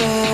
before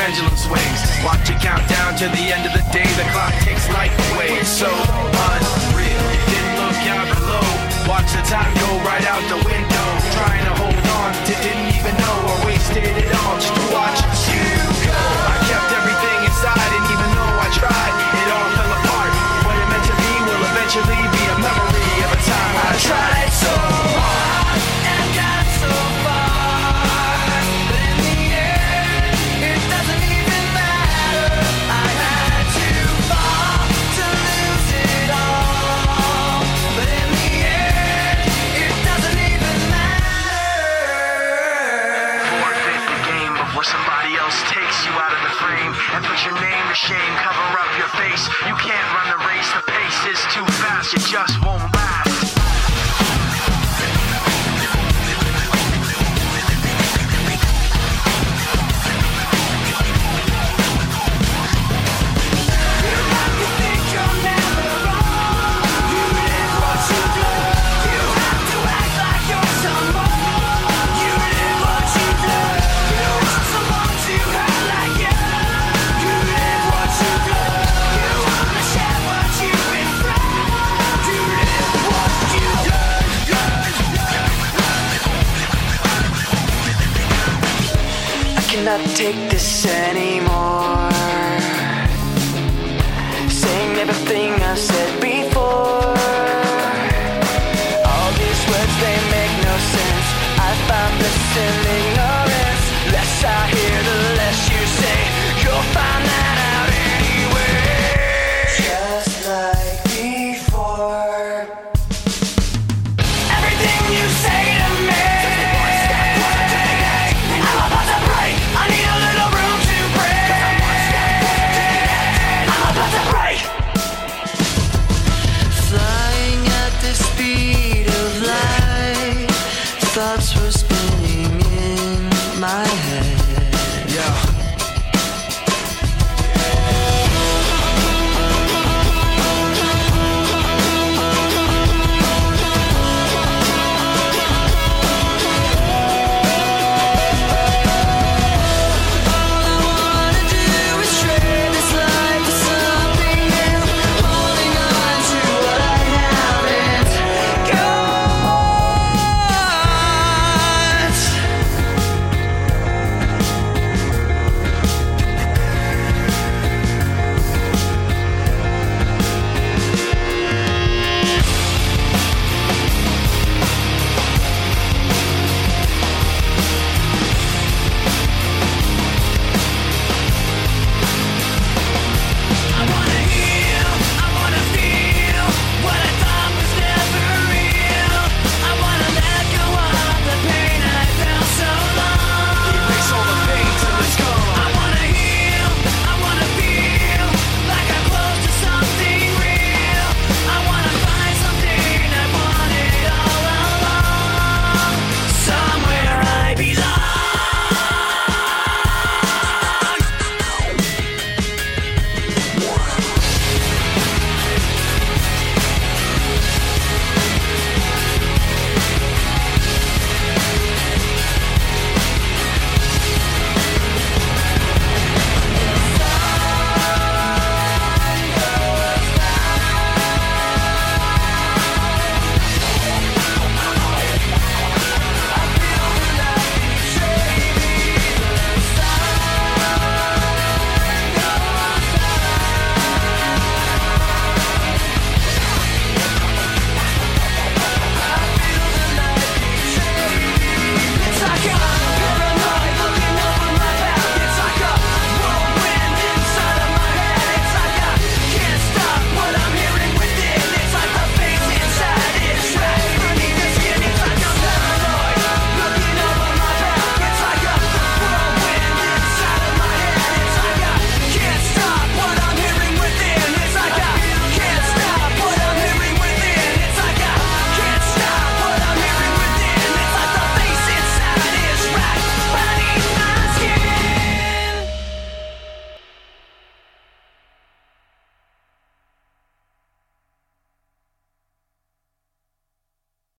pendulum swings. Watch it count down to the end of the day. The clock takes life away. It's so unreal. You didn't look out below. Watch the time go right out the window. Trying to hold on to didn't even know or wasted it all. cannot take this anymore.